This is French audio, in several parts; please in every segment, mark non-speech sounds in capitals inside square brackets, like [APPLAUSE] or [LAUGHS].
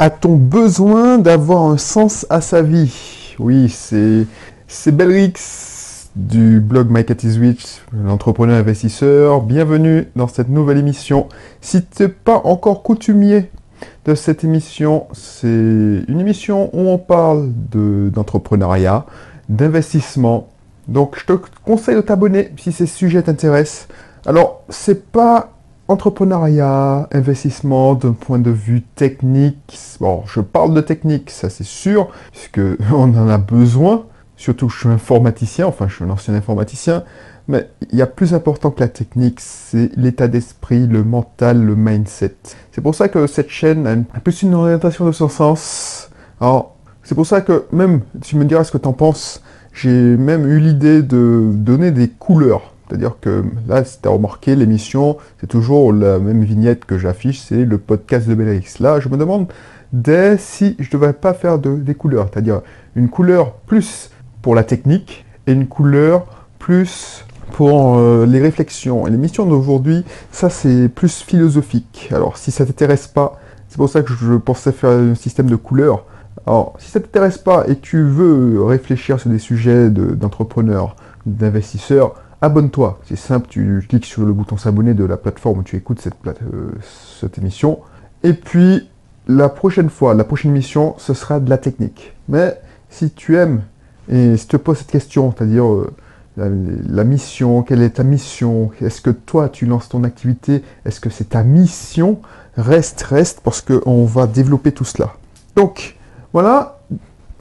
A-t-on besoin d'avoir un sens à sa vie? Oui, c'est c'est Belrix du blog My Cat is l'entrepreneur investisseur. Bienvenue dans cette nouvelle émission. Si tu n'es pas encore coutumier de cette émission, c'est une émission où on parle d'entrepreneuriat, d'investissement. Donc je te conseille de t'abonner si ces sujets t'intéressent. Alors, c'est pas entrepreneuriat, investissement d'un point de vue technique. Bon, je parle de technique, ça c'est sûr, puisque [LAUGHS] on en a besoin. Surtout je suis informaticien, enfin je suis un ancien informaticien, mais il y a plus important que la technique, c'est l'état d'esprit, le mental, le mindset. C'est pour ça que cette chaîne a plus une orientation de ce sens. Alors, c'est pour ça que même, tu me diras ce que tu en penses, j'ai même eu l'idée de donner des couleurs c'est-à-dire que là, si tu as remarqué, l'émission, c'est toujours la même vignette que j'affiche, c'est le podcast de Belrix. Là, je me demande dès si je ne devrais pas faire des couleurs, c'est-à-dire une couleur plus pour la technique et une couleur plus pour euh, les réflexions. Et l'émission d'aujourd'hui, ça c'est plus philosophique. Alors si ça t'intéresse pas, c'est pour ça que je pensais faire un système de couleurs. Alors si ça t'intéresse pas et tu veux réfléchir sur des sujets d'entrepreneurs, d'investisseurs, abonne-toi. C'est simple, tu cliques sur le bouton s'abonner de la plateforme où tu écoutes cette, euh, cette émission. Et puis, la prochaine fois, la prochaine émission, ce sera de la technique. Mais si tu aimes, et si tu te poses cette question, c'est-à-dire euh, la, mission, quelle est ta mission Est-ce que toi, tu lances ton activité Est-ce que c'est ta mission Reste, reste, parce qu'on va développer tout cela. Donc, voilà.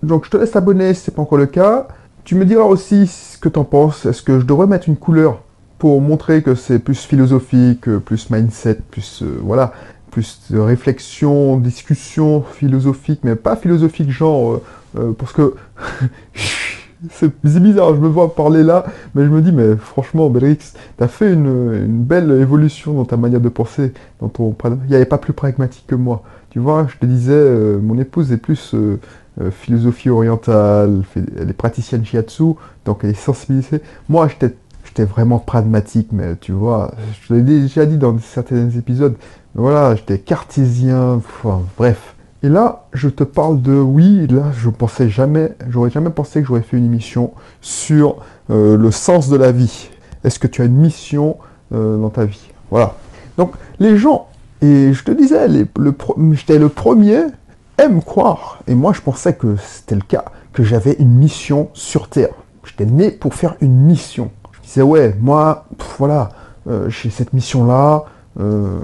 Donc, je te laisse abonner si ce n'est pas encore le cas. Tu me diras aussi ce que tu en penses. Est-ce que je devrais mettre une couleur pour montrer que c'est plus philosophique, plus mindset, plus euh, voilà, plus de réflexion, discussion philosophique, mais pas philosophique genre euh, euh, parce que [LAUGHS] c'est bizarre, je me vois parler là, mais je me dis mais franchement Belrix, t'as fait une, belle évolution dans ta manière de penser, dans ton il n'y avait pas plus pragmatique que moi. Tu vois, je te disais, mon épouse est plus euh, philosophie orientale, elle est praticienne shiatsu, donc elle est sensibilisée. Moi, j'étais vraiment pragmatique, mais tu vois, je l'ai déjà dit dans certains épisodes, voilà, j'étais cartésien, bref. Et là, je te parle de, oui, là, je pensais jamais, j'aurais jamais pensé que j'aurais fait une émission sur euh, le sens de la vie. Est-ce que tu as une mission euh, dans ta vie? Voilà. Donc, les gens, et je te disais, j'étais le premier aime croire, et moi je pensais que c'était le cas, que j'avais une mission sur Terre. J'étais né pour faire une mission. Je disais, ouais, moi, voilà, euh, j'ai cette mission-là. Euh,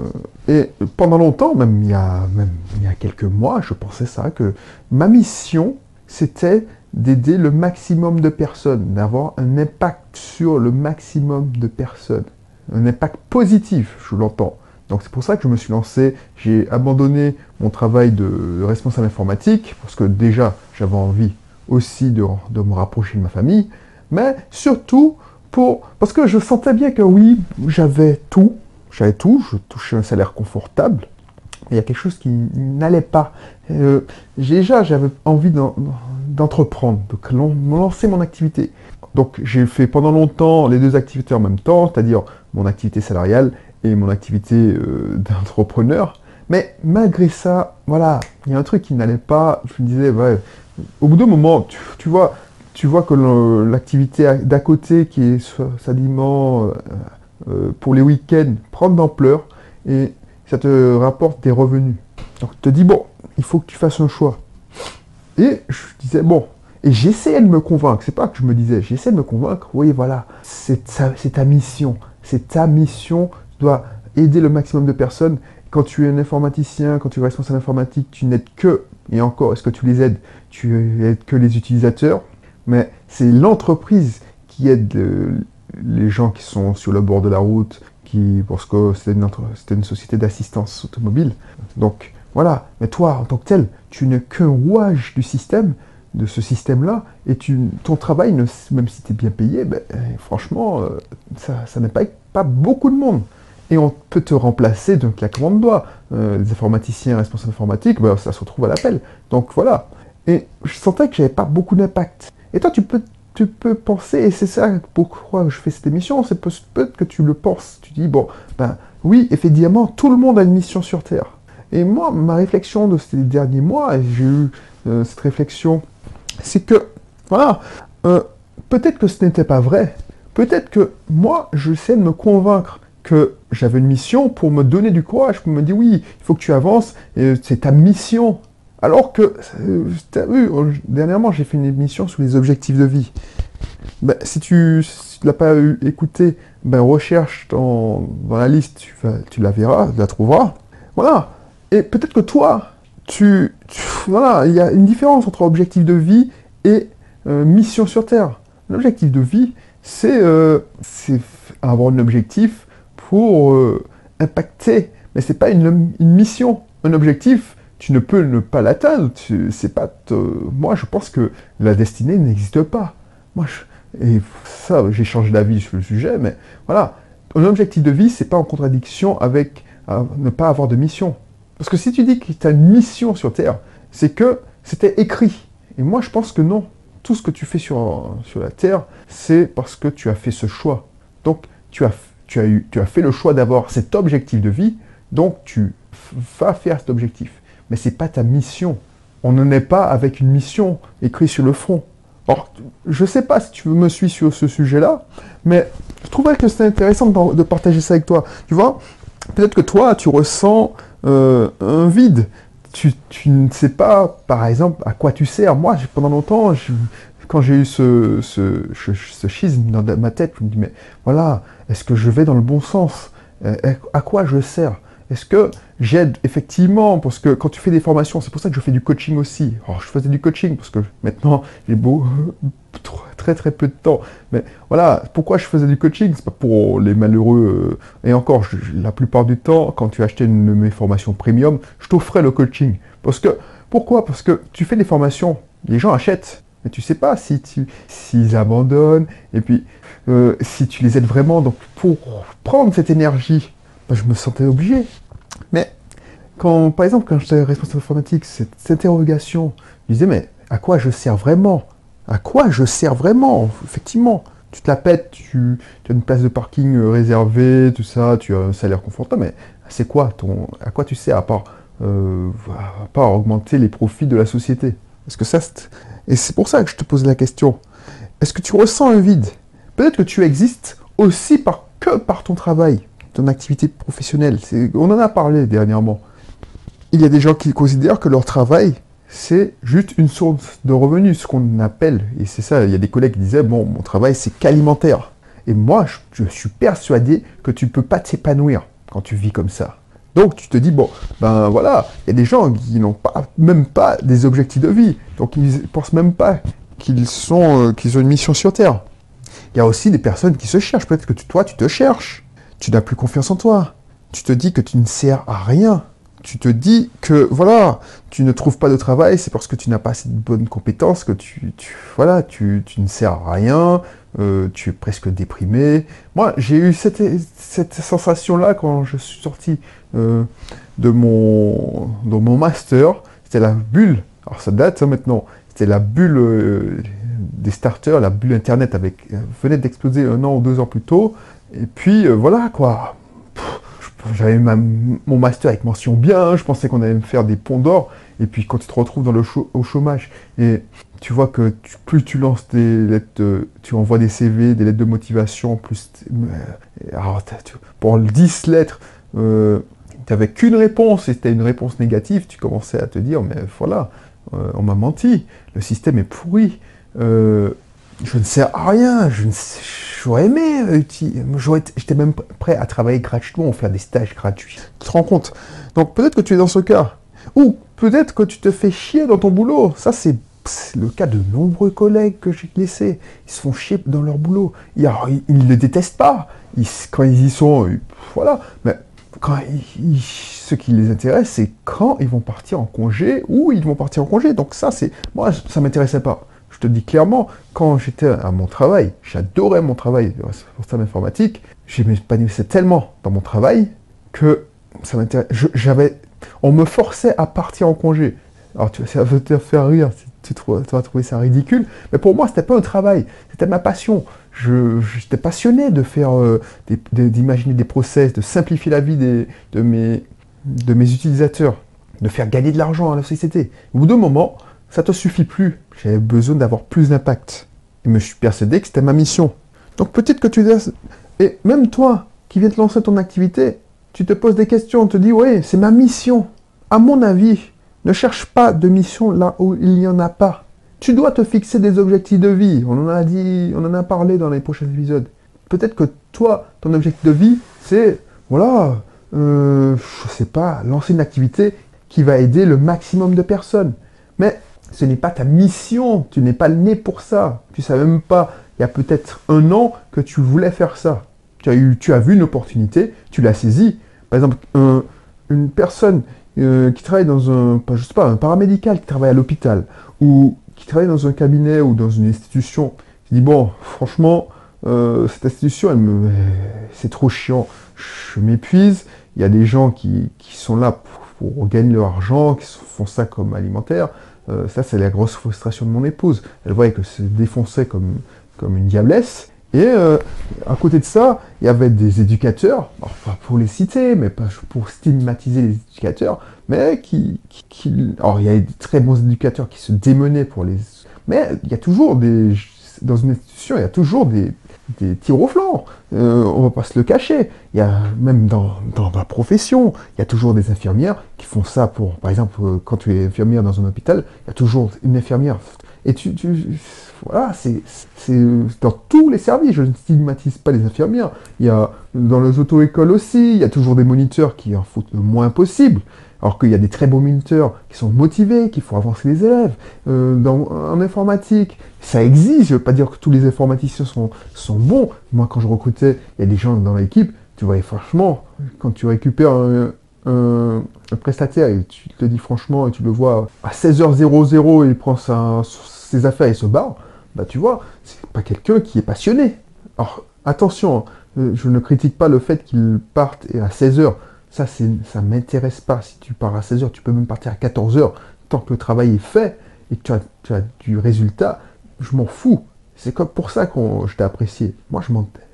et pendant longtemps, même il, y a, même il y a quelques mois, je pensais ça, que ma mission, c'était d'aider le maximum de personnes, d'avoir un impact sur le maximum de personnes. Un impact positif, je l'entends. Donc c'est pour ça que je me suis lancé, j'ai abandonné mon travail de responsable informatique, parce que déjà j'avais envie aussi de, me rapprocher de ma famille, mais surtout pour, parce que je sentais bien que oui, j'avais tout, j'avais tout, je touchais un salaire confortable, mais il y a quelque chose qui n'allait pas. Euh, déjà j'avais envie d'entreprendre, de me lancer mon activité. Donc j'ai fait pendant longtemps les deux activités en même temps, c'est-à-dire mon activité salariale et mon activité euh, d'entrepreneur. Mais malgré ça, voilà, il y a un truc qui n'allait pas. Je me disais, ouais, au bout d'un moment, tu, vois, tu vois que l'activité d'à côté qui est sadiement euh, euh, pour les week-ends prend de l'ampleur et ça te rapporte des revenus. Donc tu te dis, bon, il faut que tu fasses un choix. Et je disais, bon, et j'essayais de me convaincre, c'est pas que je me disais, j'essayais de me convaincre, oui, voilà, c'est ta mission, c'est ta mission dois aider le maximum de personnes. Quand tu es un informaticien, quand tu es responsable informatique, tu n'aides que, et encore, est-ce que tu les aides? Tu aides que les utilisateurs, mais c'est l'entreprise qui aide les gens qui sont sur le bord de la route, qui, parce que c'est une, société d'assistance automobile. Donc voilà, mais toi, en tant que tel, tu n'es qu'un rouage du système, de ce système-là, et ton travail, même si tu es bien payé, ben, franchement, euh, ça, pas, pas beaucoup de monde et on peut te remplacer d'un claquement de doigts. Euh, les informaticiens, responsables informatiques, ben, ça se retrouve à l'appel. Donc voilà. Et je sentais que j'avais pas beaucoup d'impact. Et toi, tu peux, tu peux penser, et c'est ça pourquoi je fais cette émission, c'est peut-être que tu le penses. Tu dis, bon, ben oui, effectivement, tout le monde a une mission sur Terre. Et moi, ma réflexion de ces derniers mois, j'ai eu euh, cette réflexion, c'est que, voilà, euh, peut-être que ce n'était pas vrai. Peut-être que moi, j'essaie de me convaincre que j'avais une mission pour me donner du courage, pour me dire oui, il faut que tu avances, c'est ta mission. Alors que, euh, tu vu, dernièrement, j'ai fait une émission sur les objectifs de vie. Ben, si tu ne l'as pas écouté, ben, recherche dans, la liste, tu, tu la verras, tu la trouveras. Voilà. Et peut-être que toi, tu, voilà, il y a une différence entre objectif de vie et euh, mission sur Terre. L'objectif de vie, c'est euh, avoir un objectif pour euh, impacter, mais c'est pas une, mission. Un objectif, tu ne peux ne pas l'atteindre. C'est pas, moi, je pense que la destinée n'existe pas. Moi, et ça, j'ai changé d'avis sur le sujet, mais voilà, un objectif de vie, c'est pas en contradiction avec ne pas avoir de mission. Parce que si tu dis que tu as une mission sur Terre, c'est que c'était écrit. Et moi, je pense que non. Tout ce que tu fais sur, sur la Terre, c'est parce que tu as fait ce choix. Donc, tu as, tu as, tu fait le choix d'avoir cet objectif de vie, donc tu vas faire cet objectif. Mais ce n'est pas ta mission. On n'en est pas avec une mission écrite sur le front. Alors, je ne sais pas si tu me suis sur ce sujet-là, mais je trouverais que c'est intéressant de partager ça avec toi. Tu vois, peut-être que toi, tu ressens euh, un vide. Tu, ne sais pas, par exemple, à quoi tu sers. Moi, pendant longtemps, quand j'ai eu ce, ce, schisme dans ma tête, je me dis, mais voilà, est-ce que je vais dans le bon sens? Euh, À quoi je sers? Est-ce que j'aide effectivement? Parce que quand tu fais des formations, c'est pour ça que je fais du coaching aussi. Alors, je faisais du coaching parce que maintenant, j'ai beau [LAUGHS] très très peu de temps. Mais voilà, pourquoi je faisais du coaching? C'est pas pour les malheureux. Euh, et encore, la plupart du temps, quand tu achetais mes formations premium, je t'offrais le coaching. Parce que, pourquoi? Parce que tu fais des formations, les gens achètent. Mais tu sais pas si tu, s'ils abandonnent, et puis euh, si tu les aides vraiment. Donc pour prendre cette énergie, ben, je me sentais obligé. Mais quand, par exemple, quand j'étais responsable informatique, cette, interrogation, je disais, mais à quoi je sers vraiment? À quoi je sers vraiment? Effectivement, tu te la pètes, tu, as une place de parking euh, réservée, tout ça, tu as un salaire confortable, mais c'est quoi ton, À quoi tu sers à part, euh, augmenter les profits de la société? Est-ce que ça, et c'est pour ça que je te pose la question. Est-ce que tu ressens un vide? Peut-être que tu existes aussi que par ton travail, ton activité professionnelle. On en a parlé dernièrement. Il y a des gens qui considèrent que leur travail, c'est juste une source de revenus, ce qu'on appelle. Et c'est ça, il y a des collègues qui disaient, bon, mon travail, c'est qu'alimentaire. Et moi, je, suis persuadé que tu ne peux pas t'épanouir quand tu vis comme ça. Donc tu te dis, bon, ben voilà, il y a des gens qui n'ont pas, même pas des objectifs de vie. Donc ils ne pensent même pas qu'ils sont, euh, qu'ils ont une mission sur Terre. Il y a aussi des personnes qui se cherchent. Peut-être que toi, tu te cherches. Tu n'as plus confiance en toi. Tu te dis que tu ne sers à rien tu te dis que voilà, tu ne trouves pas de travail, c'est parce que tu n'as pas assez de bonnes compétences, que tu, voilà, tu, ne sers à rien, euh, tu es presque déprimé. Moi, j'ai eu cette, cette sensation-là quand je suis sorti euh, de, mon, de mon master. C'était la bulle, alors ça date hein, maintenant, c'était la bulle euh, des starters, la bulle Internet avec, venait d'exploser un an ou deux ans plus tôt. Et puis voilà quoi, j'avais mon master avec mention bien, je pensais qu'on allait me faire des ponts d'or, et puis quand tu te retrouves dans le au chômage, et tu vois que plus tu lances des lettres, tu envoies des CV, des lettres de motivation, plus... Euh, alors, pour 10 lettres, euh, tu n'avais qu'une réponse, et c'était une réponse négative, tu commençais à te dire, mais voilà, euh, on m'a menti, le système est pourri, je ne à rien, je ne j'aurais aimé, euh, j'étais même prêt à travailler gratuitement, faire des stages gratuits. Tu te rends compte? Donc peut-être que tu es dans ce cas. Ou peut-être que tu te fais chier dans ton boulot. Ça, c'est le cas de nombreux collègues que j'ai laissés. Ils se font chier dans leur boulot. Ils ne le détestent pas. quand ils y sont, voilà. Mais quand ce qui les intéresse, c'est quand ils vont partir en congé ou ils vont partir en congé. Donc ça, c'est moi, ça m'intéressait pas. Je te dis clairement, quand j'étais à mon travail, j'adorais mon travail de responsable informatique, m'épanouissais tellement dans mon travail que ça m'intéressait. J'avais, on me forçait à partir en congé. Alors tu, ça va te faire rire, tu, tu, vas trouver ça ridicule, mais pour moi, c'était pas un travail, c'était ma passion. J'étais passionné de faire, euh, d'imaginer des process, de simplifier la vie des, de mes de mes utilisateurs, de faire gagner de l'argent à la société. Au bout d'un moment, ça te suffit plus. J'avais besoin d'avoir plus d'impact. Et je suis persuadé que c'était ma mission. Donc peut-être que tu. Et même toi, qui viens de lancer ton activité, tu te poses des questions, on te dit, oui, c'est ma mission. À mon avis, ne cherche pas de mission là où il n'y en a pas. Tu dois te fixer des objectifs de vie. On en a dit, on en a parlé dans les prochains épisodes. Peut-être que toi, ton objectif de vie, c'est, voilà, euh, je sais pas, lancer une activité qui va aider le maximum de personnes. Mais ce n'est pas ta mission, tu n'es pas né pour ça. Tu ne savais même pas, il y a peut-être un an, que tu voulais faire ça. Tu as, vu une opportunité, tu l'as saisie. Par exemple, une personne euh, qui travaille dans un, paramédical qui travaille à l'hôpital, ou qui travaille dans un cabinet ou dans une institution, qui dit, bon, franchement, euh, cette institution, elle me, c'est trop chiant, je m'épuise, il y a des gens qui, sont là pour, gagner leur argent, qui font ça comme alimentaire. Euh, ça, c'est la grosse frustration de mon épouse. Elle voyait que se défonçait comme, comme une diablesse. Et euh, à côté de ça, il y avait des éducateurs, pas pour les citer, mais pas pour stigmatiser les éducateurs, mais qui, qui, Alors, il y a des très bons éducateurs qui se démenaient pour les... Mais il y a toujours des... Dans une institution, il y a toujours des, des tirs au flanc. Euh, on va pas se le cacher. Il y a même dans, dans ma profession, il y a toujours des infirmières qui font ça pour, par exemple, euh, quand tu es infirmière dans un hôpital, il y a toujours une infirmière. Et tu, tu voilà, c'est dans tous les services. Je ne stigmatise pas les infirmières. Il y a dans les auto-écoles aussi, il y a toujours des moniteurs qui en foutent le moins possible. Alors qu'il y a des très beaux moniteurs qui sont motivés, qui font avancer les élèves. Euh, dans, en informatique, ça existe. Je ne veux pas dire que tous les informaticiens sont, sont bons. Moi, quand je recrutais, il y a des gens dans l'équipe, tu voyais franchement, quand tu récupères un, prestataire et tu te dis franchement, et tu le vois à 16h00, il prend ses affaires et se barre, bah tu vois, c'est pas quelqu'un qui est passionné. Alors, attention, hein, je ne critique pas le fait qu'il parte à 16h. Ça, ça m'intéresse pas. Si tu pars à 16h, tu peux même partir à 14h. Tant que le travail est fait et que tu as, du résultat, je m'en fous. C'est comme pour ça que je t'ai apprécié. Moi,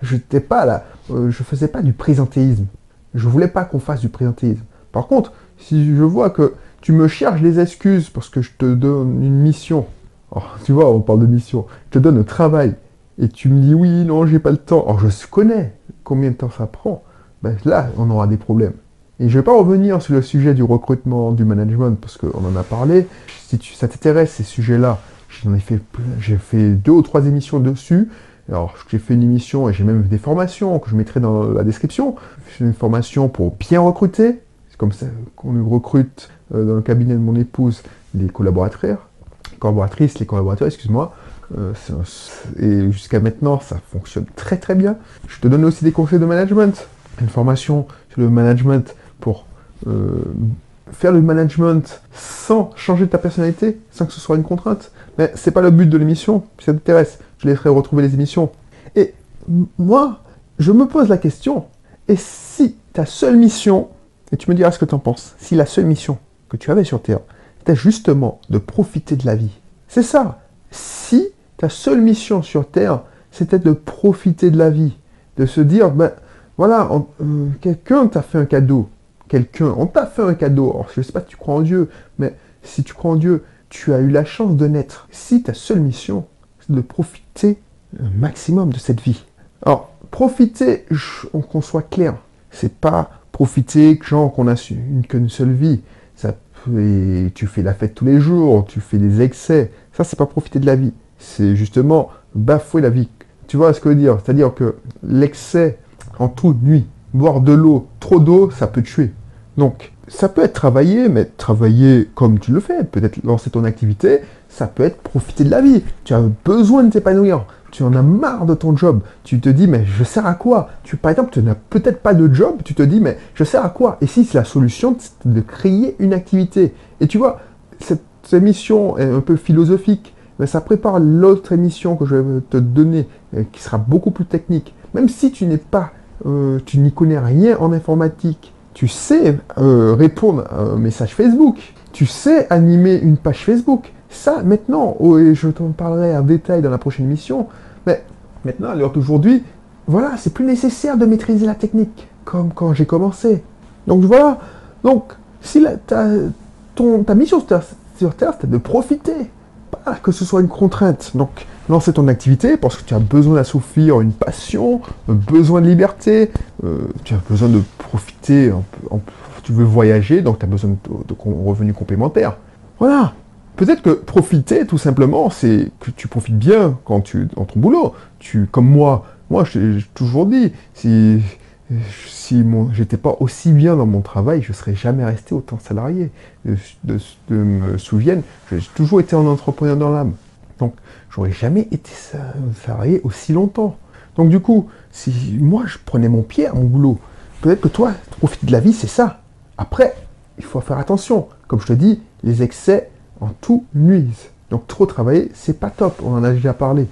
je n'étais pas là. Euh, je faisais pas du présentéisme. Je voulais pas qu'on fasse du présentéisme. Par contre, si je vois que tu me cherches des excuses parce que je te donne une mission, oh, tu vois, on parle de mission, je te donne un travail et tu me dis oui, non, j'ai pas le temps. Alors je connais combien de temps ça prend. Ben, là, on aura des problèmes. Et je ne vais pas revenir sur le sujet du recrutement, du management, parce qu'on en a parlé. Si ça t'intéresse, ces sujets-là, j'en ai fait, j'ai fait deux ou trois émissions dessus. Alors, j'ai fait une émission et j'ai même des formations que je mettrai dans la description. J'ai une formation pour bien recruter. C'est comme ça qu'on recrute euh, dans le cabinet de mon épouse les collaborateurs, collaboratrices, les collaborateurs, excuse-moi. Euh, et jusqu'à maintenant, ça fonctionne très très bien. Je te donne aussi des conseils de management. Une formation sur le management pour euh, faire le management sans changer ta personnalité, sans que ce soit une contrainte. Mais c'est pas le but de l'émission, si ça t'intéresse, je laisserai retrouver les émissions. Et moi, je me pose la question, et si ta seule mission, et tu me diras ce que tu en penses, si la seule mission que tu avais sur Terre, c'était justement de profiter de la vie, c'est ça. Si ta seule mission sur Terre, c'était de profiter de la vie, de se dire, ben voilà, euh, quelqu'un t'a fait un cadeau, quelqu'un, on t'a fait un cadeau. Je ne sais pas si tu crois en Dieu, mais si tu crois en Dieu, tu as eu la chance de naître. Si ta seule mission, c'est de profiter un maximum de cette vie. Alors, profiter, qu'on soit clair, c'est pas profiter, genre qu'on a une qu'une seule vie. Ça, et tu fais la fête tous les jours, tu fais des excès. Ça, c'est pas profiter de la vie. C'est justement bafouer la vie. Tu vois ce que je veux dire? C'est-à-dire que l'excès en toute nuit, boire de l'eau, trop d'eau, ça peut tuer. Donc, ça peut être travailler, mais travailler comme tu le fais, peut-être lancer ton activité, ça peut être profiter de la vie. Tu as besoin de t'épanouir. Tu en as marre de ton job. Tu te dis, mais je sers à quoi? Tu, Par exemple, tu n'as peut-être pas de job. Tu te dis, mais je sers à quoi? Et si la solution, c'est de créer une activité. Et tu vois, cette émission est un peu philosophique, mais ça prépare l'autre émission que je vais te donner, euh, qui sera beaucoup plus technique. Même si tu n'es pas, euh, tu n'y connais rien en informatique, tu sais euh, répondre à un message Facebook, tu sais animer une page Facebook. Ça, maintenant, oh, et je t'en parlerai en détail dans la prochaine émission, mais maintenant, à l'heure d'aujourd'hui, voilà, c'est plus nécessaire de maîtriser la technique, comme quand j'ai commencé. Donc voilà, Donc, si la, ta, ton, ta mission sur Terre, c'est de profiter, pas que ce soit une contrainte. Donc, lancer ton activité parce que tu as besoin d'assouvir une passion, un besoin de liberté, euh, tu as besoin de profiter, tu veux voyager, donc tu as besoin de, de, revenus complémentaires. Voilà. Peut-être que profiter, tout simplement, c'est que tu profites bien quand tu dans ton boulot. Tu, comme moi, moi, j'ai toujours dit, si si j'étais pas aussi bien dans mon travail, je serais jamais resté autant salarié. De, me souvienne, j'ai toujours été un entrepreneur dans l'âme. Donc, j'aurais jamais été salarié aussi longtemps. Donc, du coup, si moi je prenais mon pied à mon boulot, peut-être que toi, profiter de la vie, c'est ça. Après, il faut faire attention. Comme je te dis, les excès en tout nuisent. Donc, trop travailler, c'est pas top. On en a déjà parlé.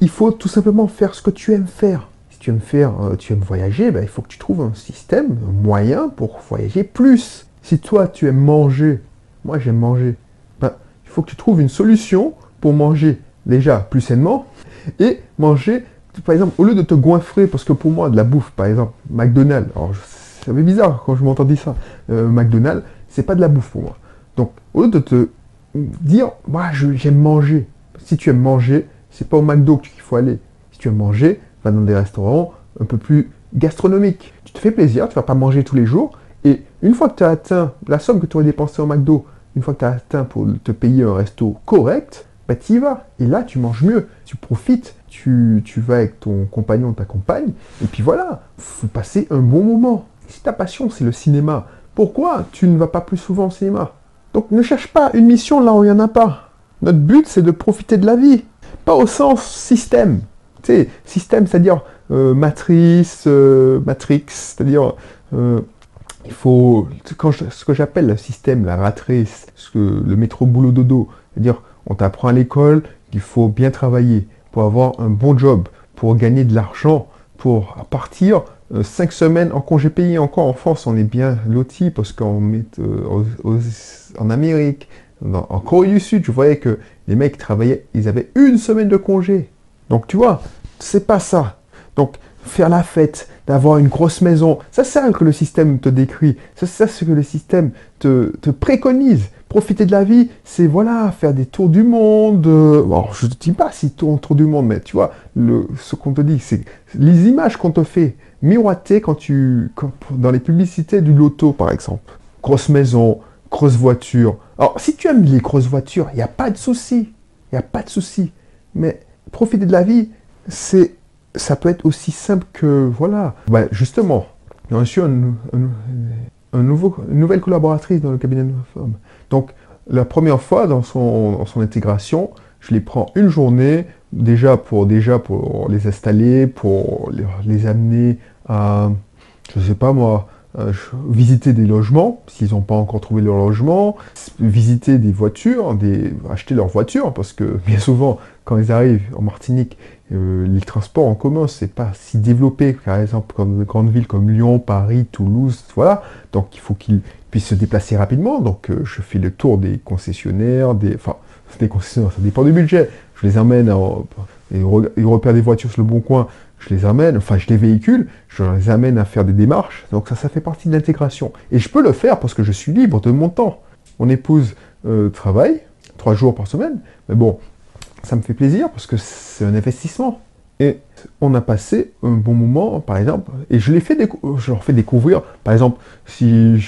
Il faut tout simplement faire ce que tu aimes faire tu aimes faire, euh, tu aimes voyager, ben, il faut que tu trouves un système, un moyen pour voyager plus. Si toi tu aimes manger, moi j'aime manger, ben, il faut que tu trouves une solution pour manger déjà plus sainement et manger, par exemple, au lieu de te goinfrer, parce que pour moi de la bouffe, par exemple, McDonald's, alors ça fait bizarre quand je m'entendis ça, euh, McDonald's, c'est pas de la bouffe pour moi. Donc au lieu de te dire, moi j'aime manger, si tu aimes manger, c'est pas au McDo qu'il faut aller. Si tu aimes manger, va dans des restaurants un peu plus gastronomiques. Tu te fais plaisir, tu vas pas manger tous les jours, et une fois que tu as atteint la somme que tu aurais dépensée au McDo, une fois que tu as atteint pour te payer un resto correct, bah tu y vas. Et là, tu manges mieux, tu profites, tu, tu vas avec ton compagnon, ta compagne, et puis voilà, faut passer un bon moment. Si ta passion, c'est le cinéma, pourquoi tu ne vas pas plus souvent au cinéma? Donc ne cherche pas une mission là où il n'y en a pas. Notre but, c'est de profiter de la vie, pas au sens système. Tu sais, système, c'est-à-dire euh, matrice, euh, matrix, c'est-à-dire euh, il faut quand ce que j'appelle le système, la ratrice, ce que, le métro boulot dodo, c'est-à-dire on t'apprend à l'école qu'il faut bien travailler pour avoir un bon job, pour gagner de l'argent, pour partir cinq semaines en congé payé. Encore en France, on est bien loti parce qu'en met en Amérique, en Corée du Sud, je voyais que les mecs travaillaient, ils avaient une semaine de congé. Donc tu vois, c'est pas ça. Donc faire la fête, d'avoir une grosse maison, ça c'est ça que le système te décrit, c'est ça ce que le système te, préconise. Profiter de la vie, c'est voilà, faire des tours du monde. Euh, je ne dis pas si tour, tour du monde, mais tu vois, ce qu'on te dit, c'est les images qu'on te fait miroiter quand tu, dans les publicités du loto, par exemple. Grosse maison, grosse voiture. Alors, si tu aimes les grosses voitures, il n'y a pas de souci. Il n'y a pas de souci. Mais profiter de la vie, c'est, ça peut être aussi simple que, voilà, bah, justement, j'ai reçu une nouvelle collaboratrice dans le cabinet de femmes. Donc, la première fois dans son, son intégration, je les prends une journée déjà pour, déjà pour les installer, pour les, amener à, je sais pas moi, euh, visiter des logements, s'ils n'ont pas encore trouvé leur logement, visiter des voitures, des, acheter leur voiture, parce que [LAUGHS] bien souvent, quand ils arrivent en Martinique, euh, les transports en commun, c'est pas si développé, par exemple, comme de grandes villes comme Lyon, Paris, Toulouse, voilà. Donc il faut qu'ils puissent se déplacer rapidement. Donc euh, je fais le tour des concessionnaires, des, enfin, des concessionnaires, ça dépend du budget. Je les emmène, ils repèrent des voitures sur le bon coin, je les amène, enfin je les véhicule, je les amène à faire des démarches. Donc ça, ça fait partie de l'intégration. Et je peux le faire parce que je suis libre de mon temps. Mon épouse euh, travaille trois jours par semaine, mais bon, ça me fait plaisir parce que c'est un investissement. Et on a passé un bon moment, par exemple, et je, les fais je leur fais découvrir, par exemple, si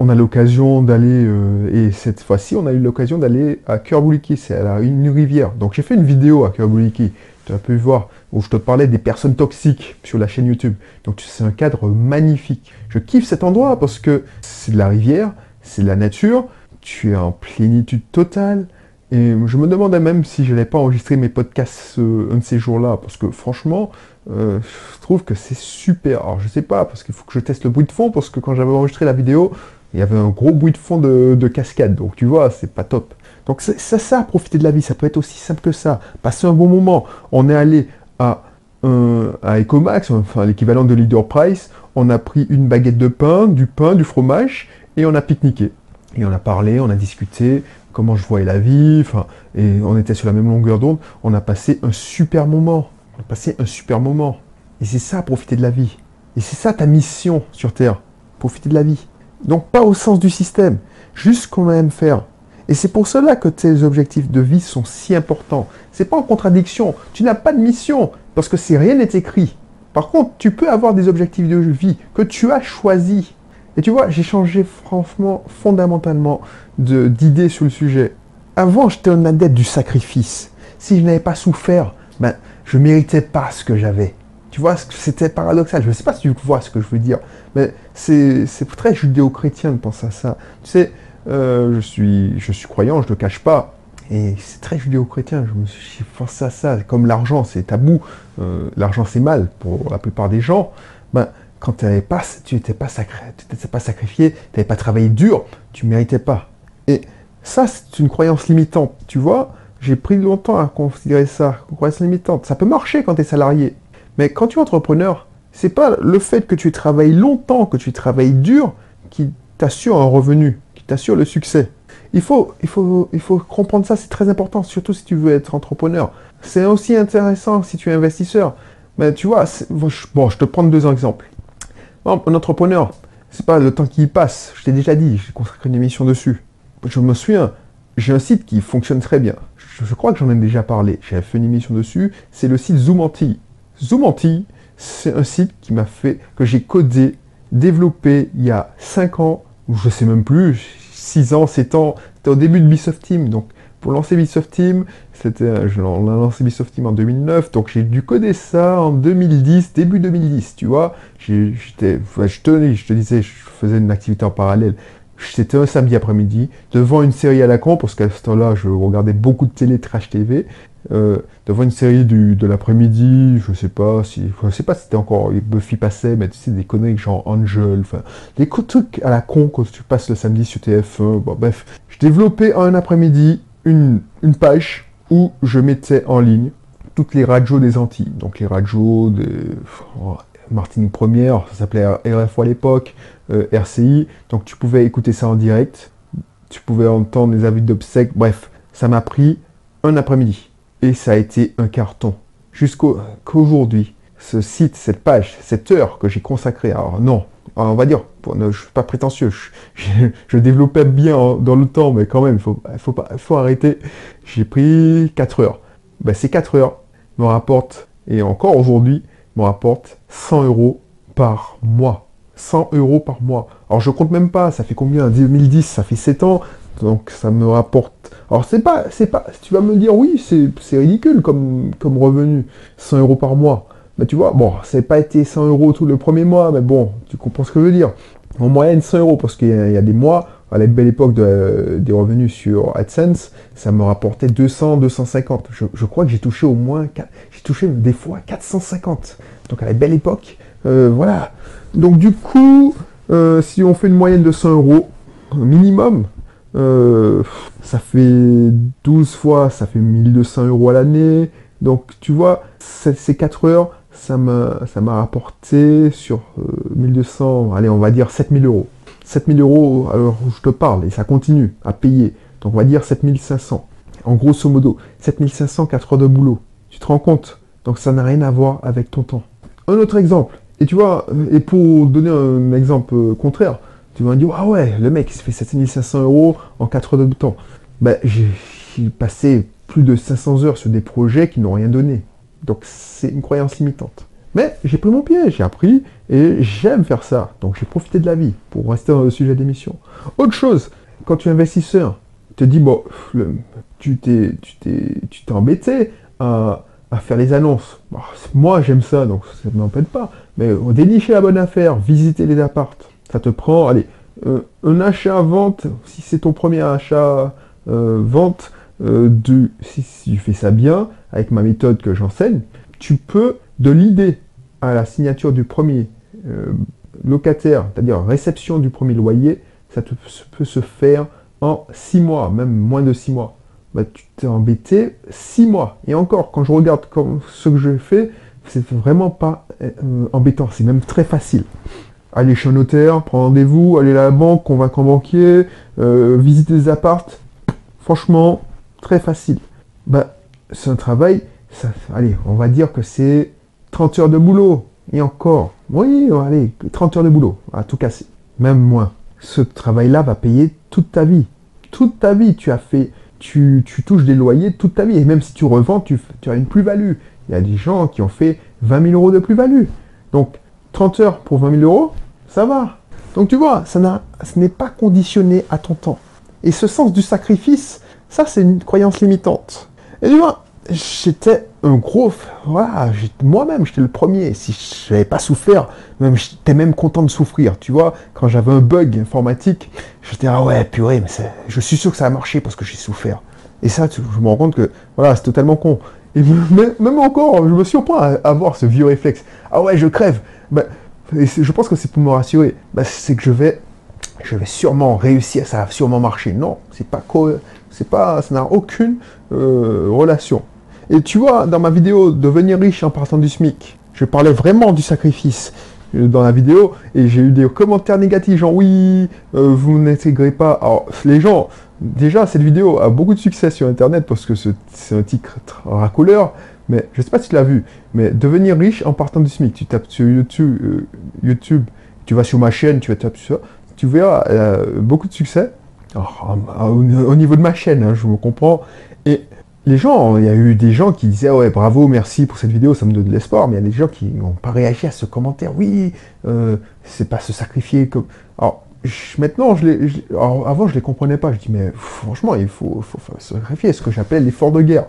on a l'occasion d'aller, euh, et cette fois-ci, on a eu l'occasion d'aller à Cœur-Bouliquet, c'est à une rivière. Donc j'ai fait une vidéo à Cœur-Bouliquet, tu as pu voir, où je te parlais des personnes toxiques sur la chaîne YouTube. Donc c'est un cadre magnifique. Je kiffe cet endroit parce que c'est de la rivière, c'est de la nature, tu es en plénitude totale. Et je me demandais même si je n'allais pas enregistrer mes podcasts euh, un de ces jours-là, parce que franchement, euh, je trouve que c'est super. Alors je sais pas, parce qu'il faut que je teste le bruit de fond, parce que quand j'avais enregistré la vidéo, il y avait un gros bruit de fond de, de cascade. Donc tu vois, c'est pas top. Donc ça, ça, profiter de la vie, ça peut être aussi simple que ça. Passer un bon moment. On est allé à, à Ecomax, enfin l'équivalent de Leader Price, on a pris une baguette de pain, du pain, du fromage, et on a pique-niqué. Et on a parlé, on a discuté, comment je voyais la vie, et on était sur la même longueur d'onde. On a passé un super moment. On a passé un super moment. Et c'est ça, profiter de la vie. Et c'est ça ta mission sur Terre. Profiter de la vie. Donc pas au sens du système, juste ce qu'on aime faire. Et c'est pour cela que tes objectifs de vie sont si importants. C'est pas en contradiction. Tu n'as pas de mission parce que si rien n'est écrit. Par contre, tu peux avoir des objectifs de vie que tu as choisis. Et tu vois, j'ai changé franchement, fondamentalement d'idée sur le sujet. Avant, j'étais un adepte du sacrifice. Si je n'avais pas souffert, ben, je méritais pas ce que j'avais. Tu vois, c'était paradoxal. Je ne sais pas si tu vois ce que je veux dire, mais c'est très judéo-chrétien de penser à ça. Tu sais, euh, je, suis, je suis croyant, je ne le cache pas. Et c'est très judéo-chrétien, je me suis pensé à ça. Comme l'argent, c'est tabou, euh, l'argent c'est mal pour la plupart des gens. Ben, quand pas, tu n'étais pas, sacré, tu pas sacrifié, tu n'avais pas travaillé dur, tu ne méritais pas. Et ça, c'est une croyance limitante. Tu vois, j'ai pris longtemps à considérer ça, une croyance limitante. Ça peut marcher quand tu es salarié. Mais quand tu es entrepreneur, c'est pas le fait que tu travailles longtemps, que tu travailles dur, qui t'assure un revenu t'assure le succès. Il faut, comprendre ça, c'est très important, surtout si tu veux être entrepreneur. C'est aussi intéressant si tu es investisseur. Mais tu vois, bon, je te prends deux exemples. Un entrepreneur, c'est pas le temps qui passe. Je t'ai déjà dit, j'ai consacré une émission dessus. Je me souviens, j'ai un site qui fonctionne très bien. Je, crois que j'en ai déjà parlé. J'ai fait une émission dessus. C'est le site Zoomanti. Zoomanti, c'est un site qui m'a fait, que j'ai codé, développé il y a 5 ans je sais même plus, 6 ans, 7 ans, c'était au début de Ubisoft Team. Donc pour lancer Ubisoft Team, c'était, on a lancé Ubisoft Team en 2009, donc j'ai dû coder ça en 2010, début 2010, tu vois. J'étais, je te, je te disais, je faisais une activité en parallèle. C'était un samedi après-midi, devant une série à la con, parce qu'à ce temps-là, je regardais beaucoup de télé, trash TV, euh, devant une série du, de l'après-midi, je sais pas si, je sais pas si c'était encore Buffy passait, mais tu sais des conneries genre Angel, enfin des trucs à la con quand tu passes le samedi sur TF1. Bon, bref, je développais un après-midi une, une page où je mettais en ligne toutes les radios des Antilles, donc les radios de oh, Martinique Première, ça s'appelait RFO à l'époque, euh, RCI, donc tu pouvais écouter ça en direct, tu pouvais entendre les avis d'obsèques, bref, ça m'a pris un après-midi. Et ça a été un carton. Jusqu'aujourd'hui, ce site, cette page, cette heure que j'ai consacrée, alors non, on va dire, je ne suis pas prétentieux, je, développais bien dans le temps, mais quand même, il faut arrêter. J'ai pris 4 heures. Ben, ces 4 heures me rapportent, et encore aujourd'hui, me rapportent 100 euros par mois. 100 euros par mois. Alors je compte même pas, ça fait combien? 2010, ça fait 7 ans, donc ça me rapporte. Alors c'est pas, c'est pas. Tu vas me dire oui, c'est ridicule comme, comme revenu, 100 euros par mois. Mais tu vois, bon, ça n'a pas été 100 euros tout le premier mois, mais bon, tu comprends ce que je veux dire. En moyenne 100 euros, parce qu'il y, a des mois, à la belle époque des revenus sur AdSense, ça me rapportait 200, 250. Je, crois que j'ai touché au moins, j'ai touché des fois 450. Donc à la belle époque, euh, voilà. Donc du coup, euh, si on fait une moyenne de 100 euros minimum, euh, ça fait 12 fois, ça fait 1200 euros à l'année. Donc tu vois, ces 4 heures, ça m'a rapporté sur 1200, allez on va dire 7000 euros. 7000 euros alors je te parle, et ça continue à payer. Donc on va dire 7500. En grosso modo, 7500, 4 heures de boulot. Tu te rends compte? Donc ça n'a rien à voir avec ton temps. Un autre exemple, et tu vois, et pour donner un exemple contraire, tu vas me dire, ah ouais, le mec, il se fait 7500 euros en 4 heures de temps. Ben, j'ai passé plus de 500 heures sur des projets qui n'ont rien donné. Donc c'est une croyance limitante. Mais j'ai pris mon pied, j'ai appris et j'aime faire ça. Donc j'ai profité de la vie pour rester dans le sujet d'émission. Autre chose, quand tu es investisseur, te dis, bon, tu t'es, tu t'es, tu t'es embêté à, faire les annonces. moi j'aime ça, donc ça ne m'empêche pas. Mais dénicher la bonne affaire, visiter les appartes, ça te prend, allez, euh, un achat-vente, si c'est ton premier achat-vente, euh, euh, si, tu fais ça bien, avec ma méthode que j'enseigne, tu peux, de l'idée à la signature du premier locataire, c'est-à-dire réception du premier loyer, ça peut se faire en 6 mois, même moins de 6 mois. Bah, tu t'es embêté 6 mois. Et encore, quand je regarde ce que je fais, c'est vraiment pas embêtant, c'est même très facile aller chez un notaire, prendre rendez-vous, aller à la banque, convaincre un banquier, euh, visiter des appartes. Franchement, très facile. Bah, c'est un travail, ça, allez, on va dire que c'est 30 heures de boulot. Et encore, oui, allez, 30 heures de boulot, à tout casser. Même moins. ce travail-là va payer toute ta vie. Toute ta vie, tu as fait, tu, touches des loyers toute ta vie. Et même si tu revends, tu, tu as une plus-value. Il y a des gens qui ont fait 20 000 euros de plus-value. Donc, 30 heures pour 20 000 euros, ça va. Donc, tu vois, ça ce n'est pas conditionné à ton temps. Et ce sens du sacrifice, ça, c'est une croyance limitante. Et tu vois, j'étais un gros. Voilà, moi-même, j'étais le premier. Si je n'avais pas souffert, j'étais même content de souffrir. Tu vois, quand j'avais un bug informatique, j'étais ah ouais, purée, mais je suis sûr que ça a marché parce que j'ai souffert. Et ça, je me rends compte que voilà, c'est totalement con. Et [LAUGHS] même encore, je me surprends à avoir ce vieux réflexe. Ah ouais, je crève. Et je pense que c'est pour me rassurer. Ben, c'est que je vais, je vais sûrement réussir, ça va sûrement marcher. Non, c'est pas c'est pas, ça n'a aucune euh, relation. Et tu vois, dans ma vidéo Devenir riche en partant du SMIC, je parlais vraiment du sacrifice euh, dans la vidéo et j'ai eu des commentaires négatifs genre oui euh, vous n'intégrez pas alors les gens déjà cette vidéo a beaucoup de succès sur internet parce que c'est un titre racoleur mais je sais pas si tu l'as vu mais devenir riche en partant du SMIC tu tapes sur YouTube YouTube tu vas sur ma chaîne tu vas taper sur ça tu verras beaucoup de succès au niveau de ma chaîne hein, je me comprends et les gens, il y a eu des gens qui disaient ouais bravo, merci pour cette vidéo, ça me donne de l'espoir, mais il y a des gens qui n'ont pas réagi à ce commentaire. Oui, euh, c'est pas se sacrifier comme. Alors maintenant, je les, avant je les comprenais pas. Je dis mais franchement, il faut, se sacrifier, ce que j'appelle l'effort de guerre.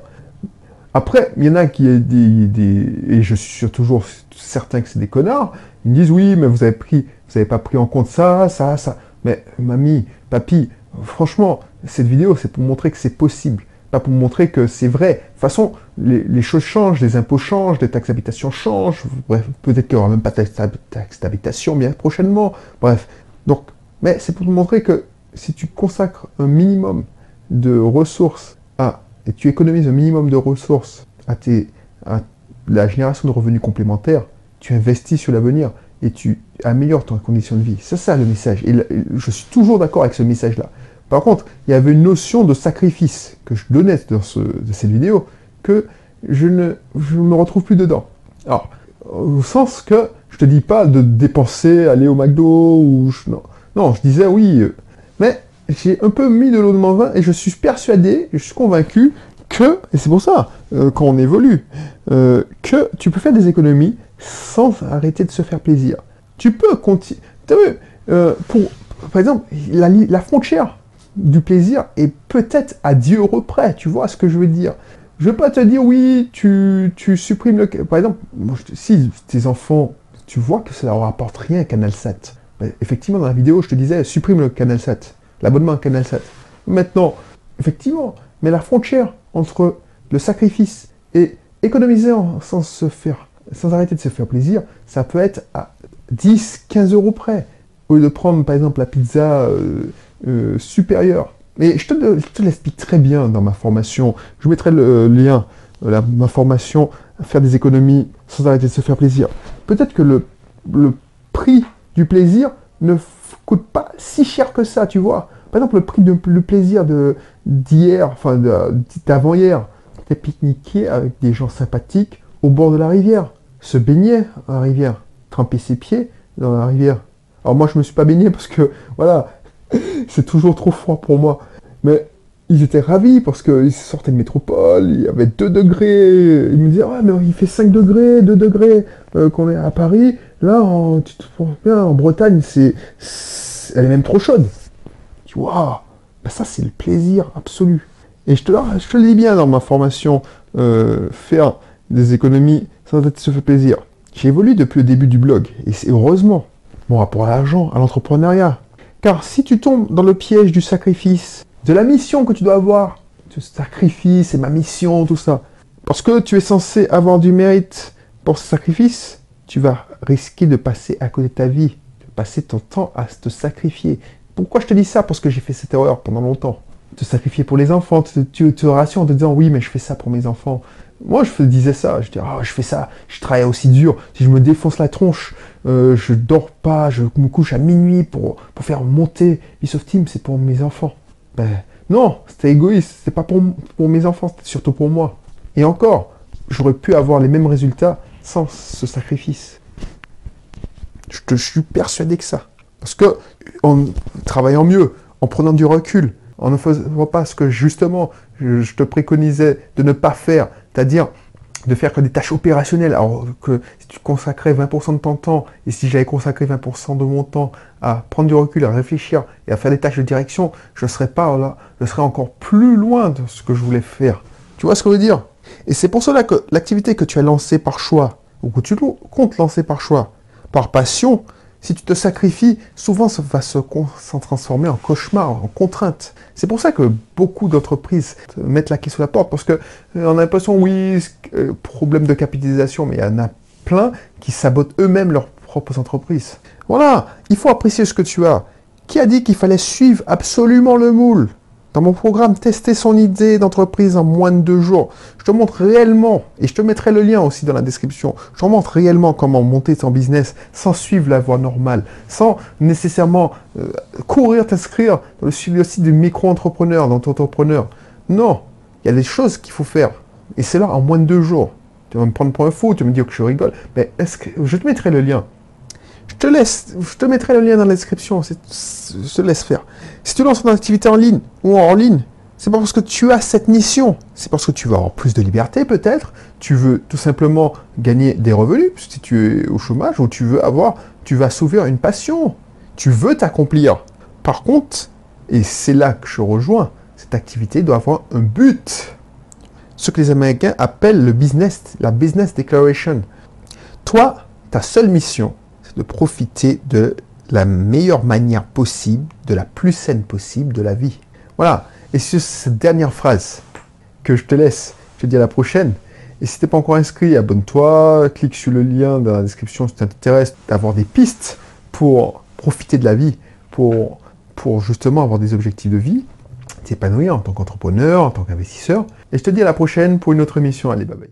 Après, il y en a qui des, et je suis toujours certain que c'est des connards. Ils me disent oui, mais vous avez pris, vous avez pas pris en compte ça, ça, ça. Mais mamie, papy, franchement, cette vidéo, c'est pour montrer que c'est possible pas pour montrer que c'est vrai. De toute façon, les, choses changent, les impôts changent, les taxes d'habitation changent, bref, peut-être qu'il n'y aura même pas de taxes d'habitation bien prochainement, bref. Donc, mais c'est pour montrer que si tu consacres un minimum de ressources à, et tu économises un minimum de ressources à la génération de revenus complémentaires, tu investis sur l'avenir et tu améliores ton condition de vie. C'est ça le message. Et je suis toujours d'accord avec ce message-là. Par contre, il y avait une notion de sacrifice que je donnais dans cette vidéo que je ne me retrouve plus dedans. Alors, au sens que je te dis pas de dépenser, aller au McDo ou non. non, je disais oui, euh, mais j'ai un peu mis de l'eau de mon vin et je suis persuadé, je suis convaincu que, et c'est pour ça, euh, quand on évolue, euh, que tu peux faire des économies sans arrêter de se faire plaisir. Tu peux continuer. Pour, par exemple, la, frontière du plaisir et peut-être à 10 euros près, tu vois ce que je veux dire. Je veux pas te dire oui, tu, supprimes le... Par exemple, si tes enfants, tu vois que ça leur apporte rien Canal 7, ben, effectivement dans la vidéo je te disais supprime le Canal 7, l'abonnement à Canal 7. Maintenant, effectivement, mais la frontière entre le sacrifice et économiser sans se faire, sans arrêter de se faire plaisir, ça peut être à 10, 15 euros près. Au lieu de prendre par exemple la pizza... Euh, euh, supérieur. Et je te, l'explique très bien dans ma formation. Je vous mettrai le lien, euh, la, ma formation, faire des économies sans arrêter de se faire plaisir. Peut-être que le, prix du plaisir ne coûte pas si cher que ça, tu vois. Par exemple, le prix du le plaisir d'hier, enfin d'avant-hier, c'était pique-niquer avec des gens sympathiques au bord de la rivière, se baigner à la rivière, tremper ses pieds dans la rivière. Alors moi, je me suis pas baigné parce que, voilà, [LAUGHS] c'est toujours trop froid pour moi. Mais ils étaient ravis parce qu'ils sortaient de métropole, il y avait 2 degrés. Ils me disaient, ouais, mais il fait 5 degrés, 2 degrés euh, qu'on est à Paris. Là, en, tu te bien, en Bretagne, c'est, elle est même trop chaude. Tu vois, ben ça, c'est le plaisir absolu. Et je te, je te le dis bien dans ma formation, euh, faire des économies sans être se faire plaisir. J'ai évolué depuis le début du blog, et c'est heureusement mon rapport à l'argent, à l'entrepreneuriat, car si tu tombes dans le piège du sacrifice, de la mission que tu dois avoir, ce sacrifice, c'est ma mission, tout ça, parce que tu es censé avoir du mérite pour ce sacrifice, tu vas risquer de passer à côté de ta vie, de passer ton temps à te sacrifier. Pourquoi je te dis ça? Parce que j'ai fait cette erreur pendant longtemps. Te sacrifier pour les enfants, tu te rassures en te disant oui, mais je fais ça pour mes enfants. Moi, je disais ça. Je disais, oh, je fais ça, je travaille aussi dur. Si je me défonce la tronche, euh, je dors pas, je me couche à minuit pour, pour faire monter of Team, c'est pour mes enfants. Ben, non, c'était égoïste. C'est pas pour, pour mes enfants, c'était surtout pour moi. Et encore, j'aurais pu avoir les mêmes résultats sans ce sacrifice. Je, te, je suis persuadé que ça. Parce que en travaillant mieux, en prenant du recul, en ne faisant pas ce que justement je te préconisais de ne pas faire, c'est-à-dire de faire que des tâches opérationnelles, alors que si tu consacrais 20% de ton temps, et si j'avais consacré 20% de mon temps à prendre du recul, à réfléchir et à faire des tâches de direction, je serais pas là, je serais encore plus loin de ce que je voulais faire. Tu vois ce que je veux dire? Et c'est pour cela que l'activité que tu as lancée par choix, ou que tu comptes lancer par choix, par passion, si tu te sacrifies, souvent ça va se transformer en cauchemar, en contrainte. C'est pour ça que beaucoup d'entreprises mettent la clé sous la porte, parce qu'on euh, a l'impression, oui, euh, problème de capitalisation, mais il y en a plein qui sabotent eux-mêmes leurs propres entreprises. Voilà, il faut apprécier ce que tu as. Qui a dit qu'il fallait suivre absolument le moule? Dans mon programme Tester son idée d'entreprise en moins de deux jours, je te montre réellement, et je te mettrai le lien aussi dans la description, je te montre réellement comment monter ton business sans suivre la voie normale, sans nécessairement euh, courir t'inscrire dans le site du micro-entrepreneur, dans ton entrepreneur. Non, il y a des choses qu'il faut faire. Et c'est là en moins de deux jours. Tu vas me prendre pour un fou, tu vas me dire que je rigole. Mais est-ce que je te mettrai le lien je te laisse, je te mettrai le lien dans la description, je te laisse faire. Si tu lances ton activité en ligne ou en ligne, c'est pas parce que tu as cette mission, c'est parce que tu veux avoir plus de liberté peut-être, tu veux tout simplement gagner des revenus si tu es au chômage ou tu veux avoir, tu vas s'ouvrir une passion, tu veux t'accomplir. Par contre, et c'est là que je rejoins, cette activité doit avoir un but. Ce que les Américains appellent le business, la business declaration. Toi, ta seule mission, de profiter de la meilleure manière possible, de la plus saine possible de la vie. Voilà. Et sur cette dernière phrase que je te laisse, je te dis à la prochaine. Et si tu n'es pas encore inscrit, abonne-toi, clique sur le lien dans la description si t'intéresse d'avoir des pistes pour profiter de la vie, pour, pour justement avoir des objectifs de vie, t'épanouir en tant qu'entrepreneur, en tant qu'investisseur. Et je te dis à la prochaine pour une autre émission. Allez, bye bye.